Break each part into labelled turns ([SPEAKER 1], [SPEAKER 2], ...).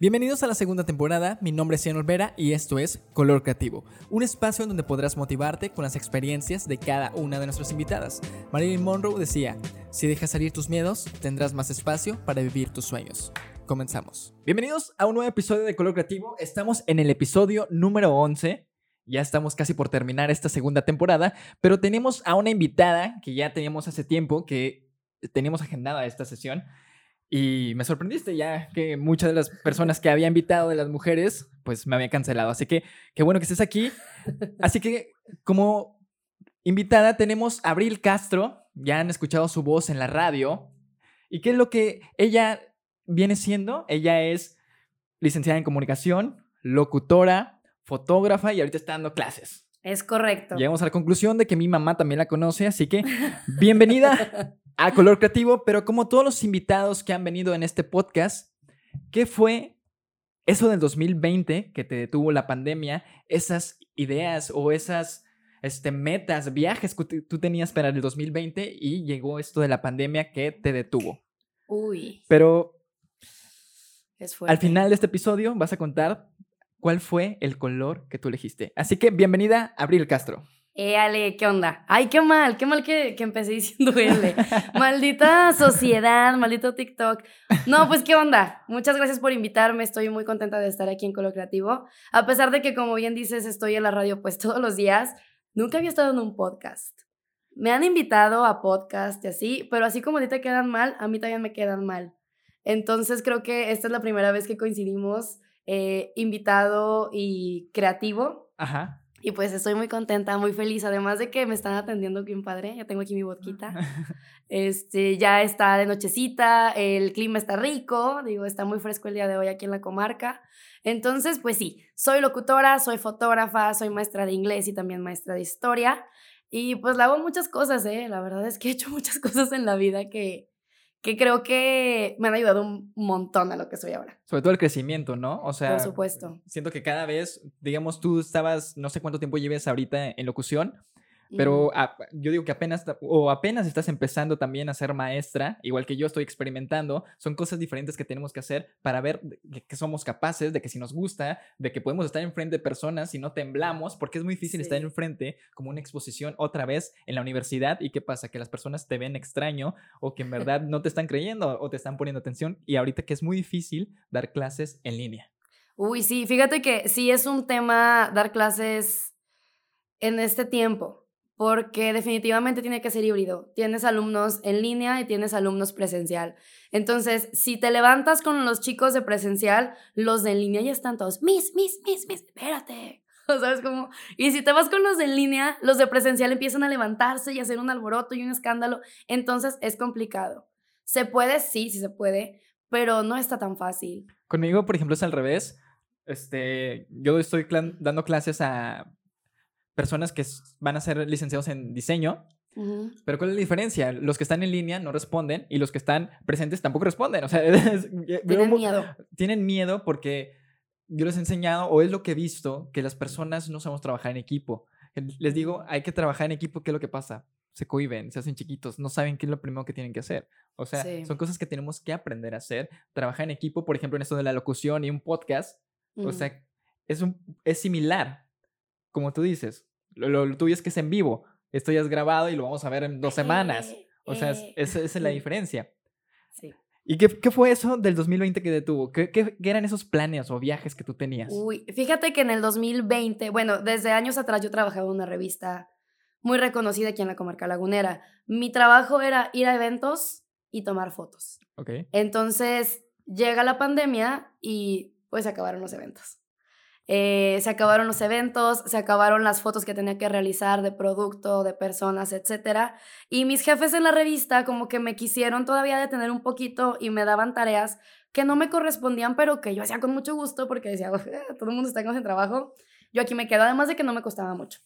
[SPEAKER 1] Bienvenidos a la segunda temporada, mi nombre es Ian Olvera y esto es Color Creativo, un espacio en donde podrás motivarte con las experiencias de cada una de nuestras invitadas. Marilyn Monroe decía, si dejas salir tus miedos, tendrás más espacio para vivir tus sueños. Comenzamos. Bienvenidos a un nuevo episodio de Color Creativo, estamos en el episodio número 11. Ya estamos casi por terminar esta segunda temporada, pero tenemos a una invitada que ya teníamos hace tiempo, que teníamos agendada esta sesión. Y me sorprendiste ya que muchas de las personas que había invitado de las mujeres, pues me habían cancelado. Así que qué bueno que estés aquí. Así que como invitada tenemos a Abril Castro. Ya han escuchado su voz en la radio. ¿Y qué es lo que ella viene siendo? Ella es licenciada en comunicación, locutora, fotógrafa y ahorita está dando clases.
[SPEAKER 2] Es correcto.
[SPEAKER 1] Llegamos a la conclusión de que mi mamá también la conoce, así que bienvenida a Color Creativo, pero como todos los invitados que han venido en este podcast, ¿qué fue eso del 2020 que te detuvo la pandemia? Esas ideas o esas este, metas, viajes que tú tenías para el 2020 y llegó esto de la pandemia que te detuvo.
[SPEAKER 2] Uy.
[SPEAKER 1] Pero al final de este episodio vas a contar cuál fue el color que tú elegiste. Así que bienvenida, Abril Castro.
[SPEAKER 2] Eh, Ale, ¿qué onda? Ay, qué mal, qué mal que, que empecé diciendo L. Maldita sociedad, maldito TikTok. No, pues qué onda. Muchas gracias por invitarme. Estoy muy contenta de estar aquí en Colo Creativo. A pesar de que, como bien dices, estoy en la radio pues todos los días, nunca había estado en un podcast. Me han invitado a podcast y así, pero así como a ti te quedan mal, a mí también me quedan mal. Entonces creo que esta es la primera vez que coincidimos eh, invitado y creativo.
[SPEAKER 1] Ajá.
[SPEAKER 2] Y pues estoy muy contenta, muy feliz, además de que me están atendiendo bien padre, ya tengo aquí mi vodquita. Este, ya está de nochecita, el clima está rico, digo, está muy fresco el día de hoy aquí en la comarca. Entonces, pues sí, soy locutora, soy fotógrafa, soy maestra de inglés y también maestra de historia. Y pues le hago muchas cosas, ¿eh? La verdad es que he hecho muchas cosas en la vida que, que creo que me han ayudado un montón a lo que soy ahora.
[SPEAKER 1] Sobre todo el crecimiento, ¿no? O sea,
[SPEAKER 2] por supuesto.
[SPEAKER 1] Siento que cada vez, digamos, tú estabas, no sé cuánto tiempo lleves ahorita en locución, pero yo digo que apenas, o apenas estás empezando también a ser maestra, igual que yo estoy experimentando, son cosas diferentes que tenemos que hacer para ver que somos capaces, de que si nos gusta, de que podemos estar enfrente de personas y no temblamos, porque es muy difícil estar enfrente como una exposición otra vez en la universidad y qué pasa, que las personas te ven extraño o que en verdad no te están creyendo o te están poniendo atención y ahorita que es muy difícil dar clases en línea.
[SPEAKER 2] Uy, sí, fíjate que sí es un tema dar clases en este tiempo porque definitivamente tiene que ser híbrido. Tienes alumnos en línea y tienes alumnos presencial. Entonces, si te levantas con los chicos de presencial, los de en línea ya están todos, mis, mis, mis, mis, espérate. ¿Sabes cómo? Y si te vas con los de en línea, los de presencial empiezan a levantarse y hacer un alboroto y un escándalo. Entonces, es complicado. ¿Se puede? Sí, sí se puede, pero no está tan fácil.
[SPEAKER 1] Conmigo, por ejemplo, es al revés. Este, yo estoy dando clases a personas que van a ser licenciados en diseño. Pero ¿cuál es la diferencia? Los que están en línea no responden y los que están presentes tampoco responden. O sea,
[SPEAKER 2] tienen miedo.
[SPEAKER 1] Tienen miedo porque yo les he enseñado, o es lo que he visto, que las personas no sabemos trabajar en equipo. Les digo, hay que trabajar en equipo, ¿qué es lo que pasa? Se cohiben, se hacen chiquitos, no saben qué es lo primero que tienen que hacer. O sea, son cosas que tenemos que aprender a hacer. Trabajar en equipo, por ejemplo, en esto de la locución y un podcast, o sea, es, un, es similar, como tú dices lo, tuyo es que es en vivo. Esto ya es grabado y lo vamos a ver en dos semanas. O sea, eh, esa es, la diferencia.
[SPEAKER 2] Sí.
[SPEAKER 1] ¿Y qué, qué, fue eso del 2020 que detuvo? ¿Qué, ¿Qué, eran esos planes o viajes que tú tenías?
[SPEAKER 2] Uy, fíjate que en el 2020, bueno, desde años atrás yo trabajaba en una revista muy reconocida aquí en la comarca lagunera. Mi trabajo era ir a eventos y tomar fotos.
[SPEAKER 1] Ok.
[SPEAKER 2] Entonces llega la pandemia y pues acabaron los eventos. Eh, se acabaron los eventos, se acabaron las fotos que tenía que realizar de producto, de personas, etc. Y mis jefes en la revista como que me quisieron todavía detener un poquito y me daban tareas que no me correspondían, pero que yo hacía con mucho gusto porque decía, todo el mundo está con ese trabajo, yo aquí me quedo, además de que no me costaba mucho.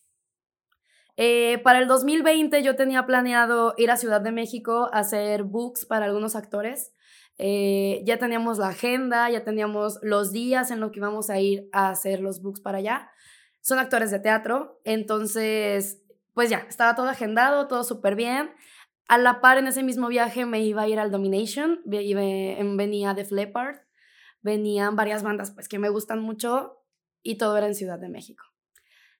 [SPEAKER 2] Eh, para el 2020 yo tenía planeado ir a Ciudad de México a hacer books para algunos actores. Eh, ya teníamos la agenda, ya teníamos los días en los que íbamos a ir a hacer los books para allá. Son actores de teatro, entonces, pues ya, estaba todo agendado, todo súper bien. A la par, en ese mismo viaje me iba a ir al Domination, venía de Leppard, venían varias bandas pues que me gustan mucho y todo era en Ciudad de México.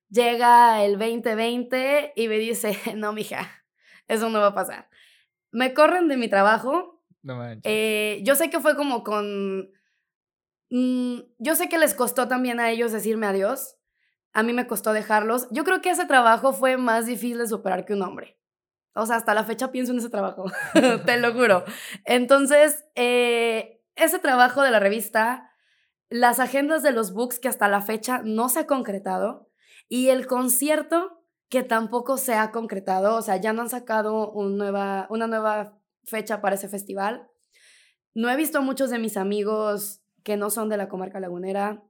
[SPEAKER 2] Llega el 2020 y me dice, no, mija, eso no va a pasar. Me corren de mi trabajo.
[SPEAKER 1] No manches.
[SPEAKER 2] Eh, yo sé que fue como con... mm, yo sé que les costó también a ellos decirme adiós. A mí me costó dejarlos. Yo creo que ese trabajo fue más difícil de superar que un hombre. O sea, hasta la fecha pienso en ese trabajo, te lo juro. Entonces, eh, ese trabajo de la revista, las agendas de los books que hasta la fecha no se ha concretado y el concierto que tampoco se ha concretado, o sea, ya no han sacado un nueva, una nueva fecha para ese festival. No he visto muchos de mis amigos que no son de la comarca lagunera.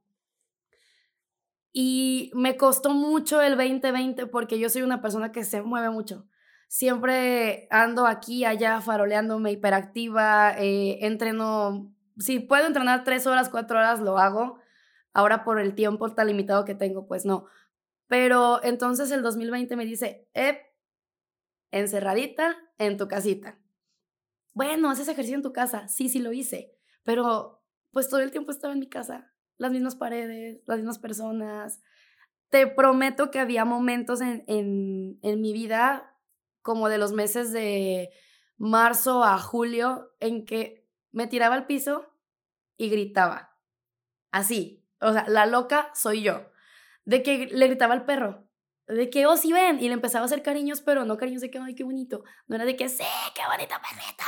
[SPEAKER 2] Y me costó mucho el 2020 porque yo soy una persona que se mueve mucho. Siempre ando aquí, allá, faroleándome, hiperactiva, eh, entreno, si puedo entrenar tres horas, cuatro horas, lo hago. Ahora por el tiempo tan limitado que tengo, pues no. Pero entonces el 2020 me dice, eh, encerradita en tu casita. Bueno, haces ejercicio en tu casa. Sí, sí lo hice. Pero pues todo el tiempo estaba en mi casa. Las mismas paredes, las mismas personas. Te prometo que había momentos en, en, en mi vida, como de los meses de marzo a julio, en que me tiraba al piso y gritaba. Así. O sea, la loca soy yo. De que le gritaba al perro. De que, oh, sí ven. Y le empezaba a hacer cariños, pero no cariños de que, ay, qué bonito. No era de que, sí, qué bonito perrito.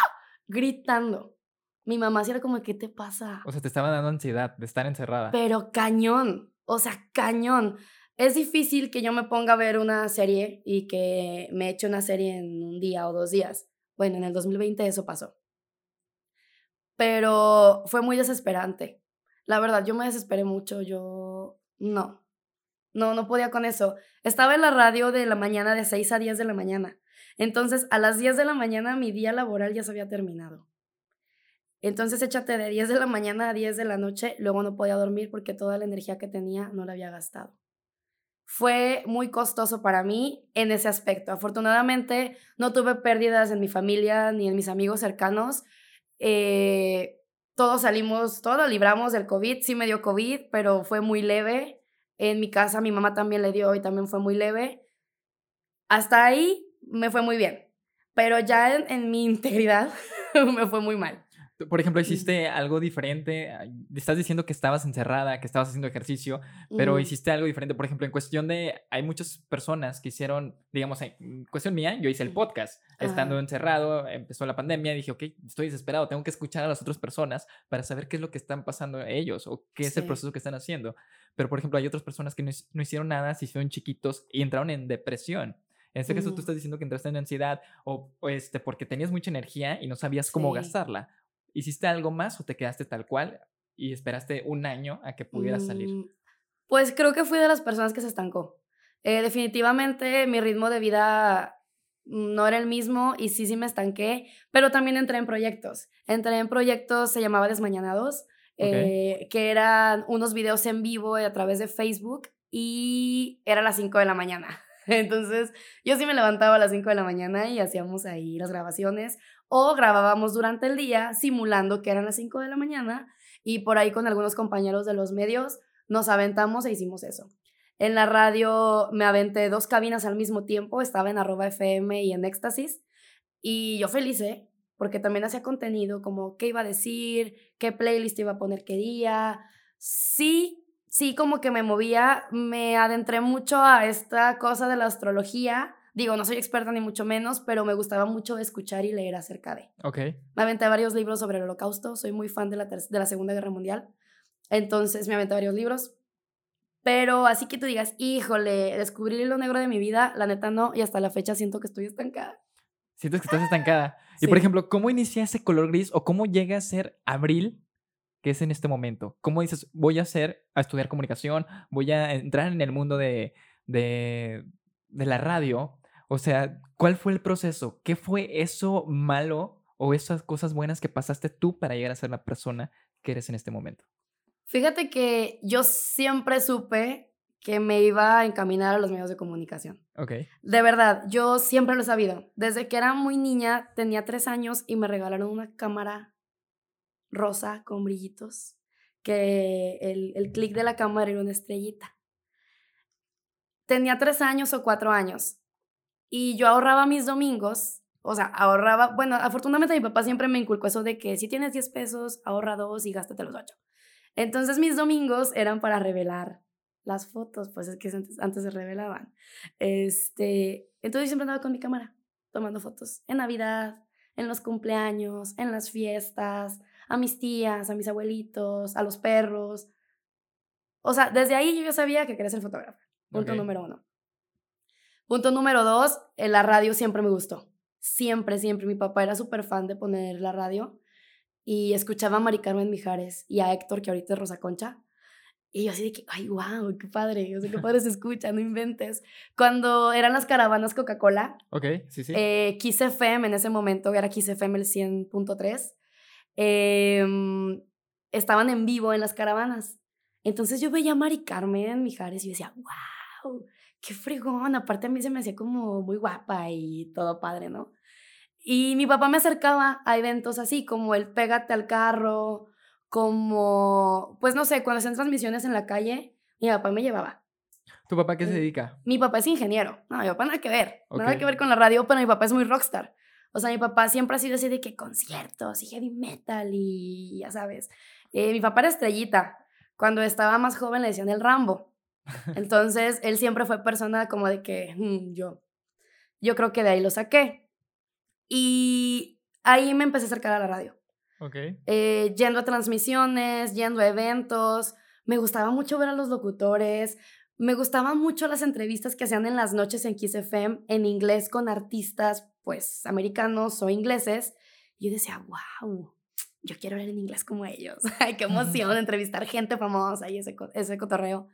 [SPEAKER 2] Gritando. Mi mamá sí era como, ¿qué te pasa?
[SPEAKER 1] O sea, te estaba dando ansiedad de estar encerrada.
[SPEAKER 2] Pero cañón. O sea, cañón. Es difícil que yo me ponga a ver una serie y que me eche una serie en un día o dos días. Bueno, en el 2020 eso pasó. Pero fue muy desesperante. La verdad, yo me desesperé mucho. Yo no. No, no podía con eso. Estaba en la radio de la mañana de 6 a 10 de la mañana. Entonces, a las 10 de la mañana mi día laboral ya se había terminado. Entonces, échate de 10 de la mañana a 10 de la noche, luego no podía dormir porque toda la energía que tenía no la había gastado. Fue muy costoso para mí en ese aspecto. Afortunadamente, no tuve pérdidas en mi familia ni en mis amigos cercanos. Eh, todos salimos, todos libramos del COVID. Sí me dio COVID, pero fue muy leve. En mi casa mi mamá también le dio y también fue muy leve. Hasta ahí me fue muy bien, pero ya en, mi integridad me fue muy mal.
[SPEAKER 1] Por ejemplo, hiciste algo diferente. Estás diciendo que estabas encerrada, que estabas haciendo ejercicio, pero
[SPEAKER 2] Ujú.
[SPEAKER 1] hiciste algo diferente. Por ejemplo, en cuestión de. Hay muchas personas que hicieron, digamos, en cuestión mía, yo hice el podcast. Estando
[SPEAKER 2] Ajá.
[SPEAKER 1] encerrado, empezó la pandemia, dije, ok, estoy desesperado, tengo que escuchar a las otras personas para saber qué es lo que están pasando ellos o qué es el proceso que están haciendo. Pero, por ejemplo, hay otras personas que no, no hicieron nada, se hicieron chiquitos y entraron en depresión. En este caso, tú
[SPEAKER 2] Ujú.
[SPEAKER 1] estás diciendo que entraste en ansiedad o, o este, porque tenías mucha energía y no sabías cómo
[SPEAKER 2] Sí.
[SPEAKER 1] gastarla. ¿Hiciste algo más o te quedaste tal cual y esperaste un año a que pudieras salir?
[SPEAKER 2] Mm, Pues creo que fui de las personas que se estancó. Eh, definitivamente mi ritmo de vida no era el mismo y sí, sí me estanqué, pero también entré en proyectos. Entré en proyectos, se llamaba Desmañanados, eh, que eran unos videos en vivo a través de Facebook y era a las 5 de la mañana. Entonces yo sí me levantaba a las 5 de la mañana y hacíamos ahí las grabaciones o grabábamos durante el día simulando que eran las 5 de la mañana y por ahí con algunos compañeros de los medios nos aventamos e hicimos eso. En la radio me aventé dos cabinas al mismo tiempo, estaba en arroba FM y en éxtasis y yo feliz, ¿eh? Porque también hacía contenido como qué iba a decir, qué playlist iba a poner qué día. Sí, sí, como que me movía, me adentré mucho a esta cosa de la astrología. Digo, no soy experta ni mucho menos, pero me gustaba mucho escuchar y leer acerca de.
[SPEAKER 1] Ok.
[SPEAKER 2] Me aventé varios libros sobre el holocausto, soy muy fan de la, de la Segunda Guerra Mundial, entonces me aventé varios libros. Pero así que tú digas, híjole, descubrí hilo negro de mi vida, la neta no, y hasta la fecha siento que estoy estancada.
[SPEAKER 1] Sientes que estás estancada. Y por ejemplo, ¿cómo inicia ese color gris o cómo llega a ser abril, que es en este momento? ¿Cómo dices, voy a hacer, a estudiar comunicación, voy a entrar en el mundo de, de, de la radio? O sea, ¿cuál fue el proceso? ¿Qué fue eso malo o esas cosas buenas que pasaste tú para llegar a ser la persona que eres en este momento?
[SPEAKER 2] Fíjate que yo siempre supe que me iba a encaminar a los medios de comunicación.
[SPEAKER 1] Ok.
[SPEAKER 2] De verdad, yo siempre lo he sabido. Desde que era muy niña, tenía tres años y me regalaron una cámara rosa con brillitos que el, el clic de la cámara era una estrellita. Tenía tres años o cuatro años y yo ahorraba mis domingos, o sea, ahorraba, bueno, afortunadamente mi papá siempre me inculcó eso de que si tienes 10 pesos, ahorra dos y gástate los ocho. Entonces mis domingos eran para revelar las fotos, pues es que antes, antes se revelaban. Este, entonces siempre andaba con mi cámara tomando fotos en Navidad, en los cumpleaños, en las fiestas, a mis tías, a mis abuelitos, a los perros. O sea, desde ahí yo ya sabía que quería ser fotógrafa. Punto número uno. Punto número dos, eh, la radio siempre me gustó. Siempre, siempre. Mi papá era súper fan de poner la radio y escuchaba a Mari Carmen Mijares y a Héctor, que ahorita es Rosa Concha. Y yo así de que, ay, wow, qué padre, o sea, qué padre se escucha, no inventes. Cuando eran las caravanas Coca-Cola,
[SPEAKER 1] ok, sí, sí.
[SPEAKER 2] Eh, Kiss FM en ese momento, era Kiss FM el 100.3, em, estaban en vivo en las caravanas. Entonces yo veía a Mari Carmen Mijares y yo decía, wow, qué fregón. Aparte a mí se me hacía como muy guapa y todo padre, ¿no? Y mi papá me acercaba a eventos así, como el pégate al carro, como, pues no sé, cuando hacían transmisiones en la calle, mi papá me llevaba.
[SPEAKER 1] ¿Tu papá qué se dedica?
[SPEAKER 2] Mi papá es ingeniero. No, mi papá nada que ver. Nada que ver con la radio, pero mi papá es muy rockstar. O sea, mi papá siempre ha sido así de que conciertos y heavy metal y ya sabes. Eh, mi papá era estrellita. Cuando estaba más joven le decían el Rambo. Entonces, él siempre fue persona como de que mm, yo, yo creo que de ahí lo saqué. Y ahí me empecé a acercar a la radio. Eh, yendo a transmisiones, yendo a eventos. Me gustaba mucho ver a los locutores. Me gustaban mucho las entrevistas que hacían en las noches en Kiss FM en inglés con artistas, pues, americanos o ingleses. Y yo decía, wow, yo quiero hablar en inglés como ellos. Ay, qué emoción entrevistar gente famosa y ese, ese cotorreo.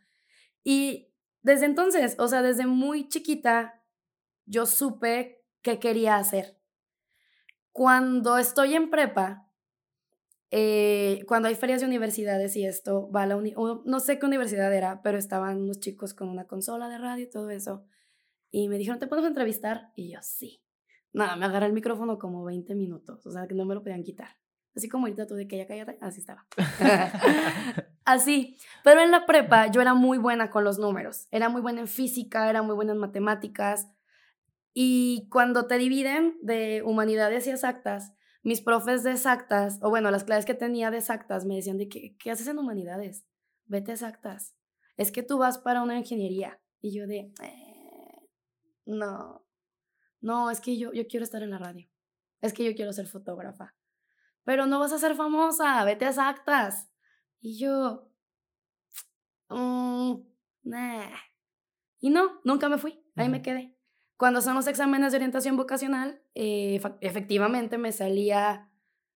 [SPEAKER 2] Y desde entonces, o sea, desde muy chiquita, yo supe qué quería hacer. Cuando estoy en prepa, eh, cuando hay ferias de universidades y esto, va a la no sé qué universidad era, pero estaban unos chicos con una consola de radio y todo eso. Y me dijeron, ¿te podemos entrevistar? Y yo, sí. Nada, me agarré el micrófono como 20 minutos, o sea, que no me lo podían quitar. Así como ahorita tú de que ya cállate, así estaba. así. Pero en la prepa yo era muy buena con los números. Era muy buena en física, era muy buena en matemáticas. Y cuando te dividen de humanidades y exactas, mis profes de exactas, o bueno, las clases que tenía de exactas, me decían de que, ¿qué haces en humanidades? Vete a exactas. Es que tú vas para una ingeniería. Y yo de, eh, no, no, es que yo, yo quiero estar en la radio. Es que yo quiero ser fotógrafa. Pero no vas a ser famosa, vete a exactas. Y yo, mm, Y no, nunca me fui, ahí me quedé. Cuando son los exámenes de orientación vocacional, eh, efectivamente me salía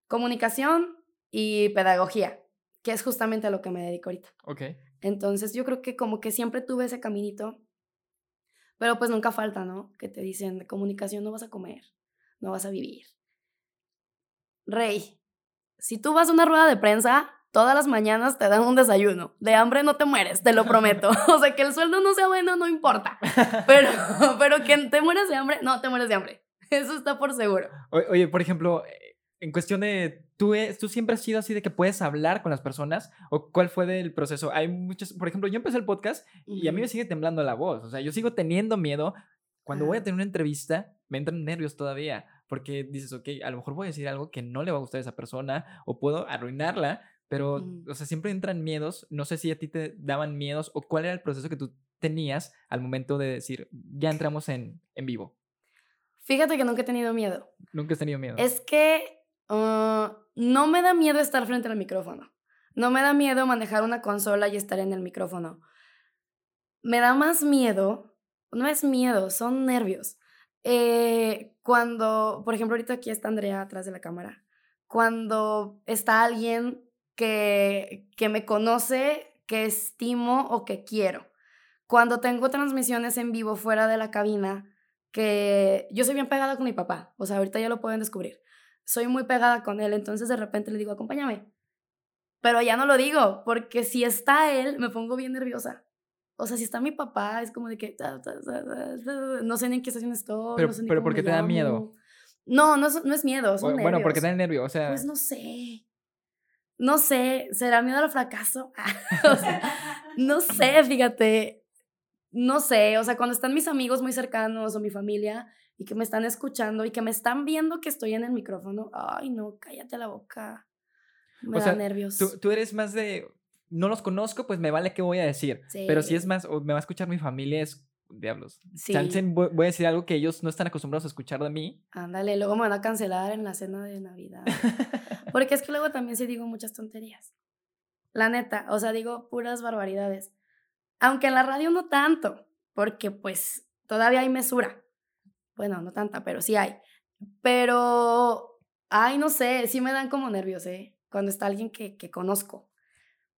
[SPEAKER 2] comunicación y pedagogía, que es justamente a lo que me dedico ahorita.
[SPEAKER 1] Ok.
[SPEAKER 2] Entonces yo creo que como que siempre tuve ese caminito, pero pues nunca falta, ¿no? Que te dicen, de comunicación no vas a comer, no vas a vivir. Rey, si tú vas a una rueda de prensa, todas las mañanas te dan un desayuno. De hambre no te mueres, te lo prometo. o sea, que el sueldo no sea bueno, no importa. Pero, pero que te mueres de hambre, no te mueres de hambre. Eso está por seguro.
[SPEAKER 1] Oye, por ejemplo, en cuestión de, ¿tú, ¿tú siempre has sido así de que puedes hablar con las personas? ¿O cuál fue el proceso? Hay muchos, por ejemplo, yo empecé el podcast y a mí me sigue temblando la voz. O sea, yo sigo teniendo miedo. Cuando voy a tener una entrevista, me entran nervios todavía. Porque dices, ok, a lo mejor voy a decir algo que no le va a gustar a esa persona o puedo arruinarla pero, mm. o sea, siempre entran miedos. No sé si a ti te daban miedos o cuál era el proceso que tú tenías al momento de decir, ya entramos en, en vivo.
[SPEAKER 2] Fíjate que nunca he tenido miedo.
[SPEAKER 1] Nunca he tenido miedo.
[SPEAKER 2] Es que ah, no me da miedo estar frente al micrófono. No me da miedo manejar una consola y estar en el micrófono. Me da más miedo, no es miedo, son nervios. Eh, cuando, por ejemplo, ahorita aquí está Andrea atrás de la cámara. Cuando está alguien que, que me conoce, que estimo o que quiero. Cuando tengo transmisiones en vivo fuera de la cabina, que yo soy bien pegada con mi papá, o sea, ahorita ya lo pueden descubrir. Soy muy pegada con él, entonces de repente le digo, acompáñame. Pero ya no lo digo, porque si está él, me pongo bien nerviosa. O sea, si está mi papá, es como de que no sé ni en qué estación estoy.
[SPEAKER 1] Pero,
[SPEAKER 2] no sé
[SPEAKER 1] pero ¿por qué te da miedo?
[SPEAKER 2] No, no es, no es miedo, son
[SPEAKER 1] Bueno, porque te da nervio, o sea.
[SPEAKER 2] Pues no sé. No sé, ¿será miedo al fracaso? o sea, no sé, fíjate, no sé, o sea, cuando están mis amigos muy cercanos o mi familia y que me están escuchando y que me están viendo que estoy en el micrófono, ay, no, cállate la boca. Me da nervios.
[SPEAKER 1] Tú, tú, eres más de, no los conozco, pues me vale qué voy a decir. Pero si es más, o me va a escuchar mi familia, es diablos. Sí. voy a decir algo que ellos no están acostumbrados a escuchar de mí.
[SPEAKER 2] Ándale, luego me van a cancelar en la cena de Navidad. Porque es que luego también sí digo muchas tonterías. La neta, o sea, digo puras barbaridades. Aunque en la radio no tanto, porque pues todavía hay mesura. Bueno, no tanta, pero sí hay. Pero, ay, no sé, sí me dan como nervios, ¿eh? Cuando está alguien que, que conozco.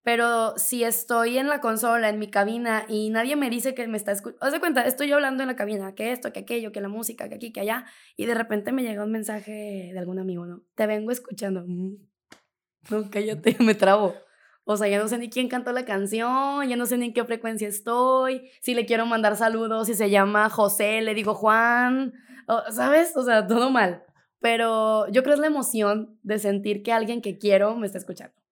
[SPEAKER 2] Pero si estoy en la consola, en mi cabina, y nadie me dice que me está escuchando, haz de cuenta, estoy yo hablando en la cabina, que esto, que aquello, que la música, que aquí, que allá, y de repente me llega un mensaje de algún amigo, ¿no? Te vengo escuchando. Mm, no, cállate, me trabo. O sea, ya no sé ni quién cantó la canción, ya no sé ni en qué frecuencia estoy, si le quiero mandar saludos, si se llama José, le digo Juan, ¿sabes? O sea, todo mal. Pero yo creo es la emoción de sentir que alguien que quiero me está escuchando.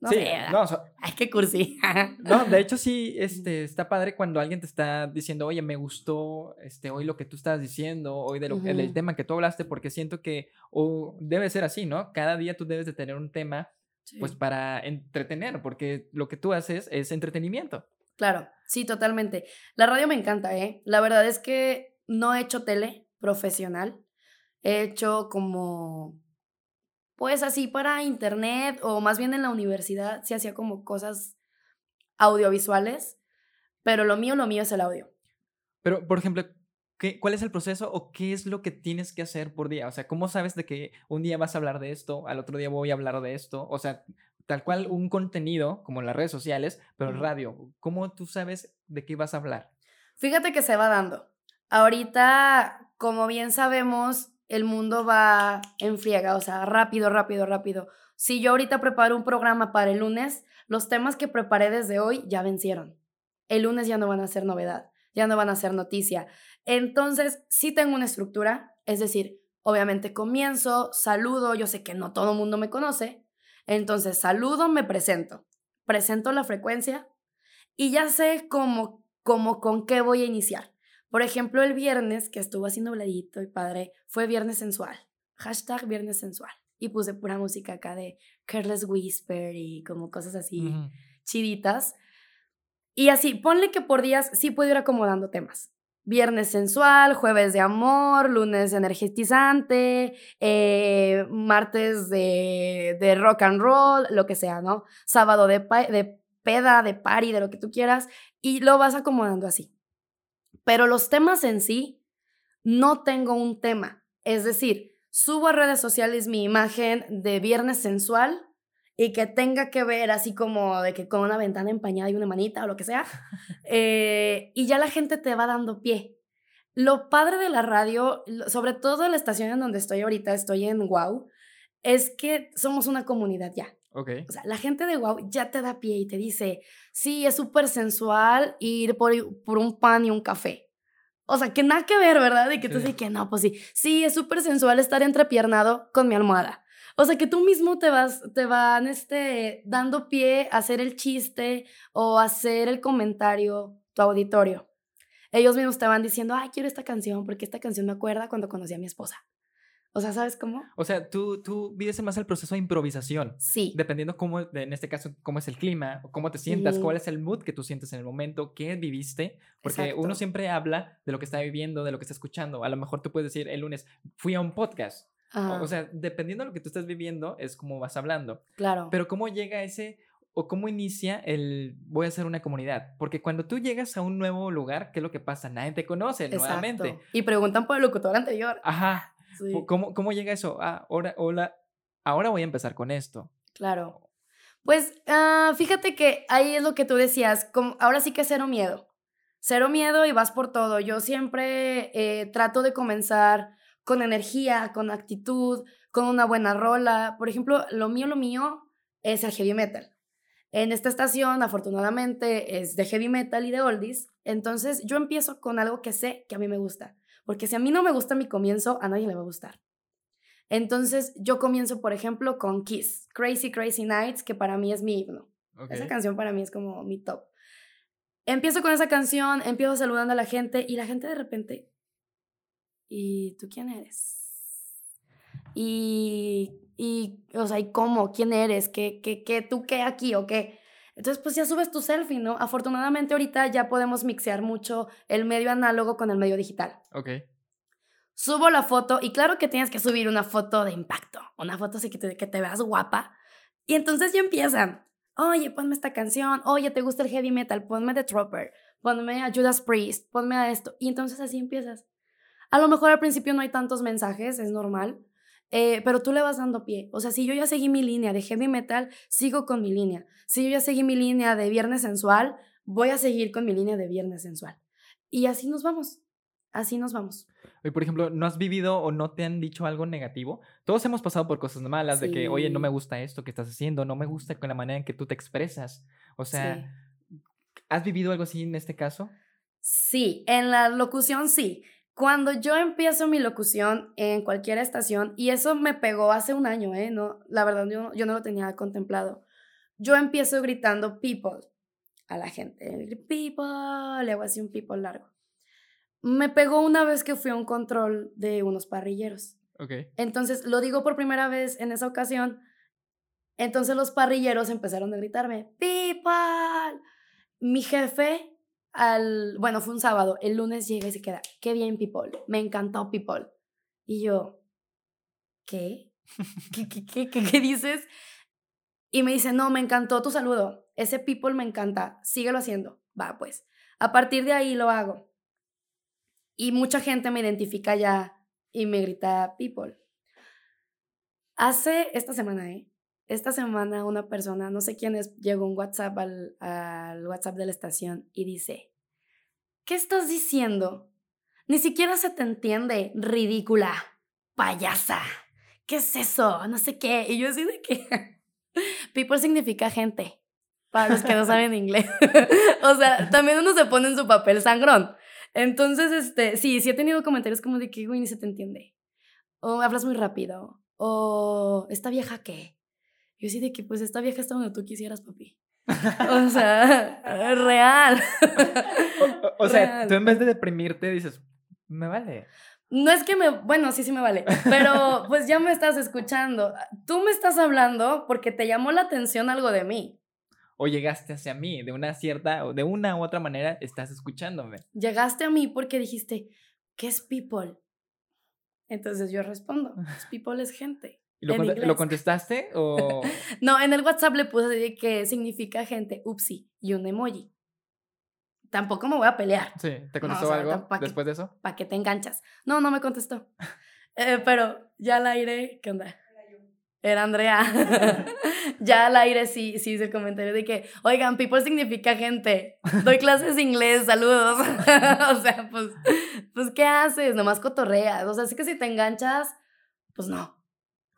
[SPEAKER 2] No sí, no, Ay, qué cursi.
[SPEAKER 1] no, de hecho sí, este, está padre cuando alguien te está diciendo, oye, me gustó este, hoy lo que tú estás diciendo, hoy de lo, del tema que tú hablaste, porque siento que, o debe ser así, ¿no? Cada día tú debes de tener un tema pues para entretener, porque lo que tú haces es entretenimiento.
[SPEAKER 2] Claro, sí, totalmente. La radio me encanta, ¿eh? La verdad es que no he hecho tele profesional, he hecho como, pues así para internet o más bien en la universidad se hacía como cosas audiovisuales, pero lo mío, lo mío es el audio.
[SPEAKER 1] Pero, por ejemplo, ¿Cuál es el proceso o qué es lo que tienes que hacer por día? O sea, ¿cómo sabes de que un día vas a hablar de esto, al otro día voy a hablar de esto? O sea, tal cual un contenido, como en las redes sociales, pero en radio. ¿Cómo tú sabes de qué vas a hablar?
[SPEAKER 2] Fíjate que se va dando. Ahorita, como bien sabemos, el mundo va en friega, o sea, rápido, rápido, rápido. Si yo ahorita preparo un programa para el lunes, los temas que preparé desde hoy ya vencieron. El lunes ya no van a ser novedad, ya no van a ser noticia. Entonces, sí tengo una estructura, es decir, obviamente comienzo, saludo, yo sé que no todo el mundo me conoce, entonces saludo, me presento, presento la frecuencia y ya sé cómo, cómo con qué voy a iniciar. Por ejemplo, el viernes, que estuvo así nubladito y padre, fue viernes sensual. Hashtag viernes sensual. Y puse pura música acá de Careless Whisper y como cosas así chiditas. Y así, ponle que por días sí puedo ir acomodando temas viernes sensual, jueves de amor, lunes energizante, eh, martes de, rock and roll, lo que sea, ¿no? Sábado de, de peda, de party, de lo que tú quieras, y lo vas acomodando así. Pero los temas en sí, no tengo un tema. Es decir, subo a redes sociales mi imagen de viernes sensual y que tenga que ver así como de que con una ventana empañada y una manita o lo que sea, eh, y ya la gente te va dando pie. Lo padre de la radio, sobre todo la estación en donde estoy ahorita, estoy en Wow, es que somos una comunidad ya.
[SPEAKER 1] Ok.
[SPEAKER 2] O sea, la gente de Wow ya te da pie y te dice, sí, es súper sensual ir por, por un pan y un café. O sea, que nada que ver, ¿verdad? Y que tú dices que no, pues sí. Sí, es súper sensual estar entrepiernado con mi almohada. O sea, que tú mismo te vas, te van este, dando pie a hacer el chiste o hacer el comentario, tu auditorio. Ellos mismos te van diciendo, ay, quiero esta canción porque esta canción me acuerda cuando conocí a mi esposa. O sea, ¿sabes cómo?
[SPEAKER 1] O sea, tú, tú vives más el proceso de improvisación.
[SPEAKER 2] Sí.
[SPEAKER 1] Dependiendo cómo, en este caso, cómo es el clima, cómo te sientas, cuál es el mood que tú sientes en el momento, qué viviste. Porque uno siempre habla de lo que está viviendo, de lo que está escuchando. A lo mejor tú puedes decir el lunes, fui a un podcast. O, sea, dependiendo de lo que tú estás viviendo, es como vas hablando.
[SPEAKER 2] Claro.
[SPEAKER 1] Pero cómo llega ese, o cómo inicia el voy a hacer una comunidad. Porque cuando tú llegas a un nuevo lugar, ¿qué es lo que pasa? Nadie te conoce nuevamente.
[SPEAKER 2] Y preguntan por el locutor anterior.
[SPEAKER 1] Ajá. ¿Cómo, ¿Cómo llega eso? Ah, ahora, hola, ahora voy a empezar con esto.
[SPEAKER 2] Claro. Pues ah, fíjate que ahí es lo que tú decías, como, ahora sí que cero miedo. Cero miedo y vas por todo. Yo siempre eh, trato de comenzar con energía, con actitud, con una buena rola. Por ejemplo, lo mío, lo mío es el heavy metal. En esta estación, afortunadamente, es de heavy metal y de oldies. Entonces, yo empiezo con algo que sé que a mí me gusta. Porque si a mí no me gusta mi comienzo, a nadie le va a gustar. Entonces yo comienzo, por ejemplo, con Kiss, Crazy Crazy Nights, que para mí es mi himno. Esa canción para mí es como mi top. Empiezo con esa canción, empiezo saludando a la gente y la gente de repente, ¿y tú quién eres? Y, y o sea, ¿y cómo? ¿Quién eres? ¿Qué, qué, qué, tú qué aquí o qué? Entonces, pues ya subes tu selfie, ¿no? Afortunadamente ahorita ya podemos mixear mucho el medio análogo con el medio digital.
[SPEAKER 1] Ok.
[SPEAKER 2] Subo la foto y claro que tienes que subir una foto de impacto, una foto así que te, que te veas guapa. Y entonces ya empiezan, oye, ponme esta canción, oye, ¿te gusta el heavy metal? Ponme The Trooper, ponme a Judas Priest, ponme a esto. Y entonces así empiezas. A lo mejor al principio no hay tantos mensajes, es normal, eh, pero tú le vas dando pie. O sea, si yo ya seguí mi línea de heavy metal, sigo con mi línea. Si yo ya seguí mi línea de viernes sensual, voy a seguir con mi línea de viernes sensual. Y así nos vamos. Así nos vamos.
[SPEAKER 1] Oye, por ejemplo, ¿no has vivido o no te han dicho algo negativo? Todos hemos pasado por cosas malas, de que, oye, no me gusta esto que estás haciendo, no me gusta con la manera en que tú te expresas. O sea, ¿has vivido algo así en este caso?
[SPEAKER 2] Sí, en la locución sí. Cuando yo empiezo mi locución en cualquier estación, y eso me pegó hace un año, ¿eh? No, la verdad, yo, yo no lo tenía contemplado. Yo empiezo gritando people a la gente. People, le hago así un people largo. Me pegó una vez que fui a un control de unos parrilleros.
[SPEAKER 1] Ok.
[SPEAKER 2] Entonces, lo digo por primera vez en esa ocasión. Entonces los parrilleros empezaron a gritarme, people. Mi jefe, al, bueno, fue un sábado, el lunes llega y se queda, qué bien, people. Me encantó, people. Y yo, ¿qué? ¿Qué, qué, qué, qué, qué dices? Y me dice, no, me encantó tu saludo. Ese people me encanta. Síguelo haciendo. Va, pues. A partir de ahí lo hago. Y mucha gente me identifica ya y me grita people. Hace esta semana, ¿eh? Esta semana una persona, no sé quién es, llegó un WhatsApp al, WhatsApp de la estación y dice, ¿qué estás diciendo? Ni siquiera se te entiende, ridícula, payasa. ¿Qué es eso? No sé qué. Y yo así de que... People significa gente, para los que no saben inglés. o sea, también uno se pone en su papel sangrón. Entonces, este, sí, sí he tenido comentarios como de que, güey, ni se te entiende. O hablas muy rápido. O, ¿esta vieja qué? Yo sí de que, pues, esta vieja está donde tú quisieras, papi. o sea, real.
[SPEAKER 1] o, sea, tú en vez de deprimirte dices, me vale.
[SPEAKER 2] No es que me, bueno, sí, sí me vale, pero pues ya me estás escuchando. Tú me estás hablando porque te llamó la atención algo de mí
[SPEAKER 1] o llegaste hacia mí de una cierta, o de una u otra manera estás escuchándome.
[SPEAKER 2] Llegaste a mí porque dijiste, ¿qué es people? Entonces yo respondo, people es gente.
[SPEAKER 1] ¿Y lo, contestaste o...?
[SPEAKER 2] no, en el WhatsApp le puse que significa gente, upsi, y un emoji. Tampoco me voy a pelear.
[SPEAKER 1] Sí, ¿te contestó algo después de eso?
[SPEAKER 2] ¿Para qué te enganchas? No, no me contestó. Eh, pero ya al aire, ¿qué onda? Era Andrea. ya al aire sí, sí hice el comentario de que, oigan, people significa gente. Doy clases de inglés, saludos. o sea, pues, pues, ¿qué haces? Nomás cotorreas. O sea, así que si te enganchas, pues no.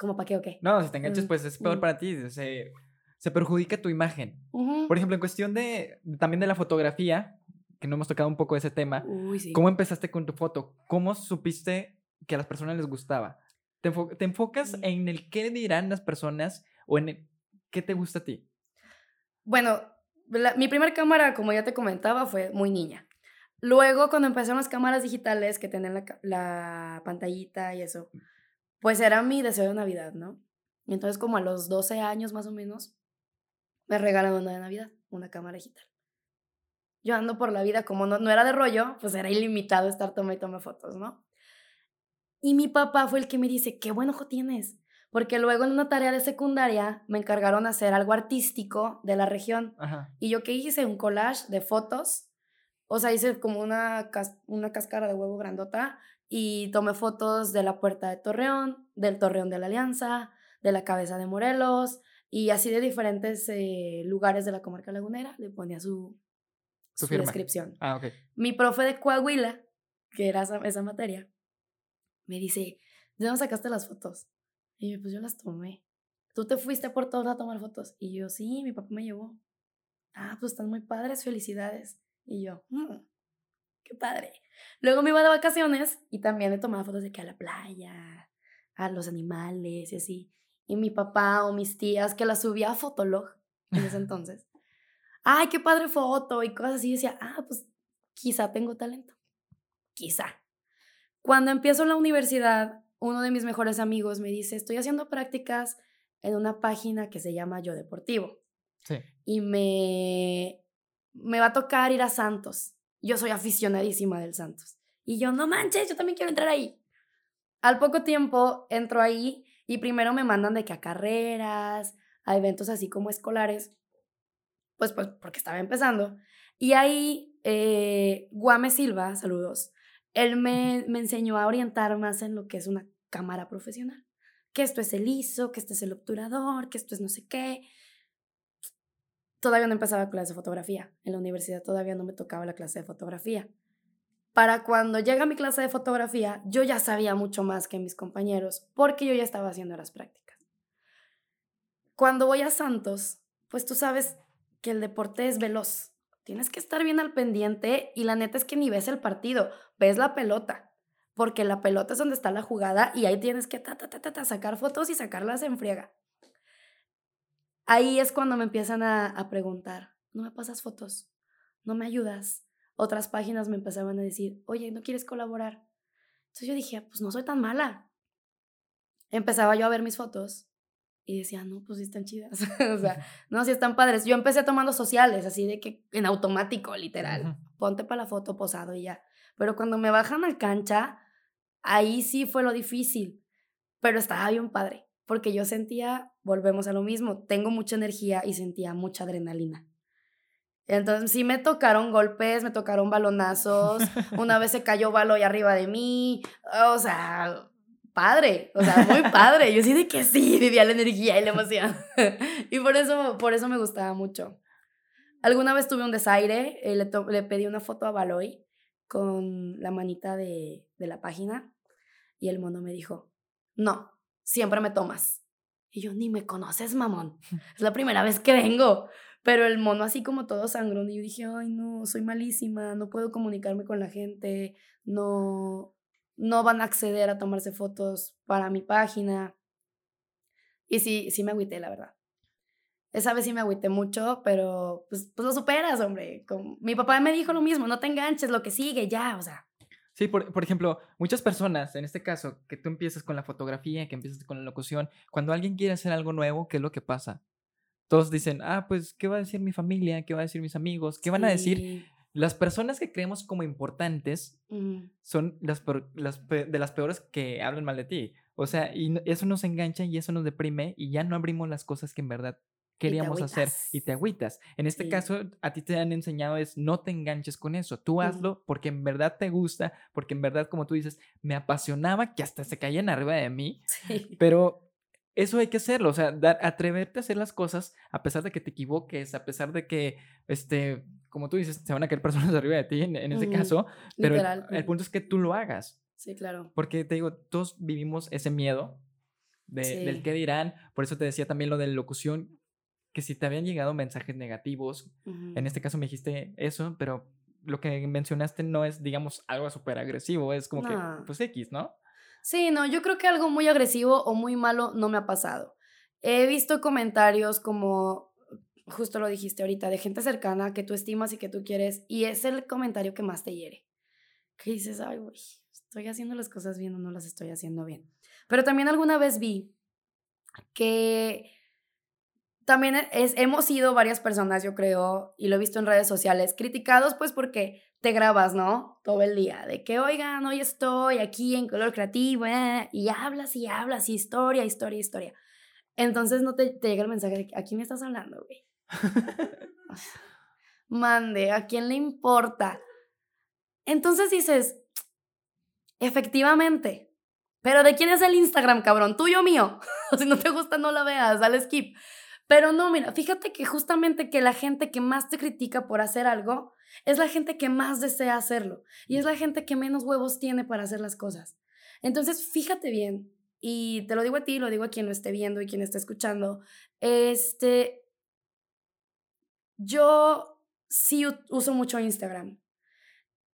[SPEAKER 2] ¿Cómo para qué o qué?
[SPEAKER 1] No, si te enganchas, mm, pues es peor mm. para ti. Se, se perjudica tu imagen. Por ejemplo, en cuestión de también de la fotografía, que no hemos tocado un poco ese tema. ¿Cómo empezaste con tu foto? ¿Cómo supiste que a las personas les gustaba? Te, enfocas en el qué dirán las personas o en qué te gusta a ti.
[SPEAKER 2] Bueno, mi primera cámara, como ya te comentaba, fue muy niña. Luego, cuando empezaron las cámaras digitales que tenían la, la pantallita y eso, pues era mi deseo de Navidad, ¿no? Y entonces, como a los 12 años más o menos, me regalaron una de Navidad, una cámara digital. Yo ando por la vida, como no, no era de rollo, pues era ilimitado estar toma y toma fotos, ¿no? Y mi papá fue el que me dice, qué buen ojo tienes. Porque luego en una tarea de secundaria me encargaron hacer algo artístico de la región. Y yo que hice un collage de fotos. O sea, hice como una, una cáscara de huevo grandota y tomé fotos de la puerta de Torreón, del Torreón de la Alianza, de la cabeza de Morelos y así de diferentes eh, lugares de la comarca lagunera. Le ponía su, su, descripción.
[SPEAKER 1] Ah, okay.
[SPEAKER 2] Mi profe de Coahuila, que era esa materia, me dice, ¿de dónde sacaste las fotos? Y yo, pues yo las tomé. ¿Tú te fuiste por todos a tomar fotos? Y yo, sí, mi papá me llevó. Ah, pues están muy padres, felicidades. Y yo, mm, padre. Luego me iba de vacaciones y también me tomaba fotos de que a la playa, a los animales y así. Y mi papá o mis tías que la subía a Fotolog en ese entonces. Ay, qué padre foto y cosas así. Y decía, ah, pues quizá tengo talento. Quizá. Cuando empiezo la universidad, uno de mis mejores amigos me dice, estoy haciendo prácticas en una página que se llama Yo Deportivo.
[SPEAKER 1] Sí.
[SPEAKER 2] Y me, me va a tocar ir a Santos. Yo soy aficionadísima del Santos. Y yo, no manches, yo también quiero entrar ahí. Al poco tiempo entro ahí y primero me mandan de que a carreras, a eventos así como escolares, pues, pues porque estaba empezando. Y ahí eh, Guame Silva, saludos, él me, me enseñó a orientar más en lo que es una cámara profesional. Que esto es el ISO, que este es el obturador, que esto es no sé qué. Todavía no empezaba clase de fotografía. En la universidad todavía no me tocaba la clase de fotografía. Para cuando llega mi clase de fotografía, yo ya sabía mucho más que mis compañeros porque yo ya estaba haciendo las prácticas. Cuando voy a Santos, pues tú sabes que el deporte es veloz. Tienes que estar bien al pendiente y la neta es que ni ves el partido, ves la pelota, porque la pelota es donde está la jugada y ahí tienes que ta, ta, ta, ta, sacar fotos y sacarlas en friega. Ahí es cuando me empiezan a, a preguntar, ¿no me pasas fotos? ¿No me ayudas? Otras páginas me empezaban a decir, oye, ¿no quieres colaborar? Entonces yo dije, pues no soy tan mala. Empezaba yo a ver mis fotos y decía, no, pues sí están chidas. o sea, no, sí están padres. Yo empecé tomando sociales, así de que en automático, literal. Ponte para la foto posado y ya. Pero cuando me bajan a cancha, ahí sí fue lo difícil. Pero estaba bien padre, porque yo sentía, volvemos a lo mismo, tengo mucha energía y sentía mucha adrenalina. Entonces sí me tocaron golpes, me tocaron balonazos, una vez se cayó balo y arriba de mí, o sea, padre, o sea, muy padre. Yo sí de que sí, vivía la energía y la emoción. y por eso, por eso me gustaba mucho. Alguna vez tuve un desaire, eh, le, le, pedí una foto a Baloy con la manita de, de la página y el mono me dijo, no, siempre me tomas. Y yo, ni me conoces, mamón. Es la primera vez que vengo. Pero el mono así como todo sangrón y yo dije, ay, no, soy malísima, no puedo comunicarme con la gente, no, no van a acceder a tomarse fotos para mi página. Y sí, sí me agüité, la verdad. Esa vez sí me agüité mucho, pero pues, pues lo superas, hombre. mi papá me dijo lo mismo, no te enganches, lo que sigue, ya, o sea.
[SPEAKER 1] Sí, por, por, ejemplo, muchas personas, en este caso, que tú empiezas con la fotografía, que empiezas con la locución, cuando alguien quiere hacer algo nuevo, ¿qué es lo que pasa? Todos dicen, ah, pues, ¿qué va a decir mi familia? ¿Qué va a decir mis amigos? ¿Qué van a decir las personas que creemos como importantes son las, las de las peores que hablan mal de ti. O sea, y eso nos engancha y eso nos deprime y ya no abrimos las cosas que en verdad queríamos hacer y te agüitas. En este caso, a ti te han enseñado es no te enganches con eso, tú hazlo porque en verdad te gusta, porque en verdad, como tú dices, me apasionaba que hasta se caían arriba de mí, pero eso hay que hacerlo, o sea, dar, atreverte a hacer las cosas a pesar de que te equivoques, a pesar de que, este, como tú dices, se van a caer personas arriba de ti en, ese caso, pero el, punto es que tú lo hagas.
[SPEAKER 2] Sí, claro.
[SPEAKER 1] Porque te digo, todos vivimos ese miedo de, del qué dirán, por eso te decía también lo de locución, que si te habían llegado mensajes negativos, en este caso me dijiste eso, pero lo que mencionaste no es, digamos, algo súper agresivo, es como que, pues X, ¿no?
[SPEAKER 2] Sí, no, yo creo que algo muy agresivo o muy malo no me ha pasado. He visto comentarios como, justo lo dijiste ahorita, de gente cercana que tú estimas y que tú quieres, y es el comentario que más te hiere. Que dices, ay, güey, estoy haciendo las cosas bien o no las estoy haciendo bien. Pero también alguna vez vi que también es, hemos sido varias personas, yo creo, y lo he visto en redes sociales, criticados pues porque te grabas, ¿no? Todo el día, de que, oigan, hoy estoy aquí en color creativo, eh", y hablas y hablas, y historia, historia, historia. Entonces no te, te llega el mensaje de, ¿a quién me estás hablando, güey? Mande, ¿a quién le importa? Entonces dices, efectivamente, pero ¿de quién es el Instagram, cabrón? ¿Tuyo o mío? si no te gusta, no la veas, dale skip. Pero no, mira, fíjate que justamente que la gente que más te critica por hacer algo es la gente que más desea hacerlo y es la gente que menos huevos tiene para hacer las cosas. Entonces, fíjate bien, y te lo digo a ti, lo digo a quien lo esté viendo y quien esté escuchando, este, yo sí uso mucho Instagram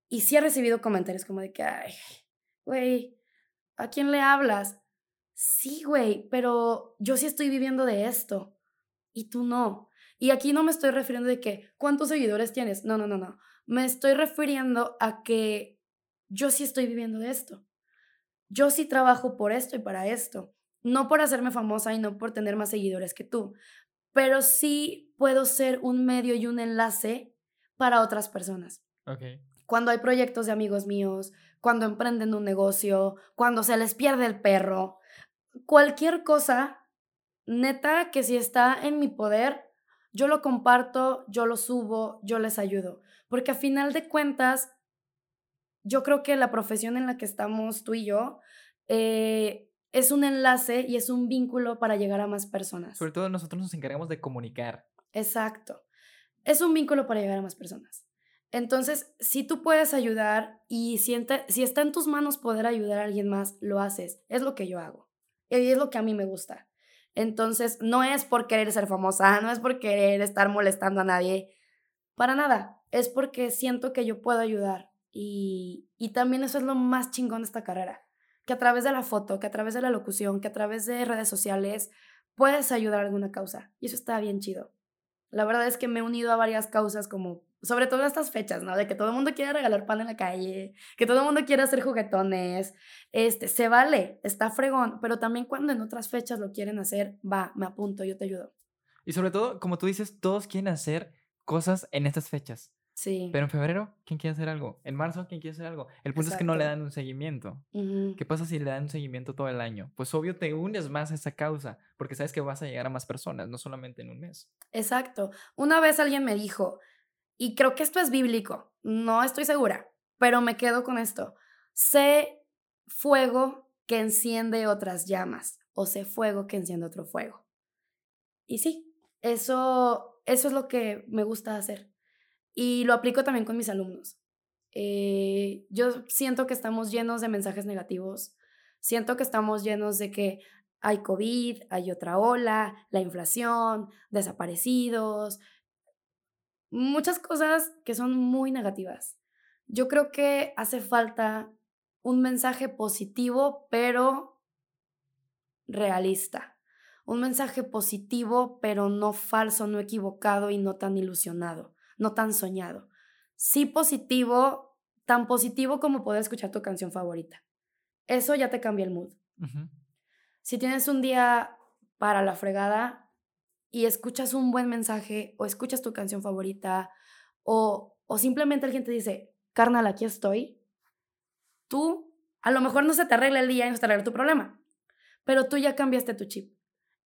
[SPEAKER 2] y sí he recibido comentarios como de que, güey, ¿a quién le hablas? sí, güey, pero yo sí estoy viviendo de esto y tú no. Y aquí no me estoy refiriendo de que, ¿cuántos seguidores tienes? No, no, no, no. Me estoy refiriendo a que yo sí estoy viviendo de esto. Yo sí trabajo por esto y para esto. No por hacerme famosa y no por tener más seguidores que tú, pero sí puedo ser un medio y un enlace para otras personas.
[SPEAKER 1] Ok.
[SPEAKER 2] Cuando hay proyectos de amigos míos, cuando emprenden un negocio, cuando se les pierde el perro, cualquier cosa, neta, que si está en mi poder, yo lo comparto, yo lo subo, yo les ayudo. Porque a final de cuentas, yo creo que la profesión en la que estamos tú y yo eh, es un enlace y es un vínculo para llegar a más personas.
[SPEAKER 1] Sobre todo nosotros nos encargamos de comunicar.
[SPEAKER 2] Exacto. Es un vínculo para llegar a más personas. Entonces, si tú puedes ayudar y siente, si está en tus manos poder ayudar a alguien más, lo haces. Es lo que yo hago. Y es lo que a mí me gusta. Entonces, no es por querer ser famosa, no es por querer estar molestando a nadie, para nada. Es porque siento que yo puedo ayudar. Y, y también eso es lo más chingón de esta carrera. Que a través de la foto, que a través de la locución, que a través de redes sociales, puedes ayudar a alguna causa. Y eso está bien chido. La verdad es que me he unido a varias causas como sobre todo en estas fechas, ¿no? De que todo el mundo quiere regalar pan en la calle, que todo el mundo quiere hacer juguetones, este, se vale, está fregón, pero también cuando en otras fechas lo quieren hacer, va, me apunto, yo te ayudo.
[SPEAKER 1] Y sobre todo, como tú dices, todos quieren hacer cosas en estas fechas.
[SPEAKER 2] Sí.
[SPEAKER 1] Pero en febrero, ¿quién quiere hacer algo? En marzo, ¿quién quiere hacer algo? El punto es que no le dan un seguimiento. ¿Qué pasa si le dan un seguimiento todo el año? Pues obvio te unes más a esa causa, porque sabes que vas a llegar a más personas, no solamente en un mes.
[SPEAKER 2] Exacto. Una vez alguien me dijo, y creo que esto es bíblico, no estoy segura, pero me quedo con esto. Sé fuego que enciende otras llamas o sé fuego que enciende otro fuego. Y sí, eso, eso es lo que me gusta hacer. Y lo aplico también con mis alumnos. Eh, yo siento que estamos llenos de mensajes negativos, siento que estamos llenos de que hay COVID, hay otra ola, la inflación, desaparecidos, muchas cosas que son muy negativas. Yo creo que hace falta un mensaje positivo, pero realista. Un mensaje positivo, pero no falso, no equivocado y no tan ilusionado, no tan soñado. Sí positivo, tan positivo como poder escuchar tu canción favorita. Eso ya te cambia el mood. Si tienes un día para la fregada, y escuchas un buen mensaje o escuchas tu canción favorita o, o simplemente alguien te dice, carnal, aquí estoy, tú a lo mejor no se te arregla el día y no se te arregla tu problema, pero tú ya cambiaste tu chip.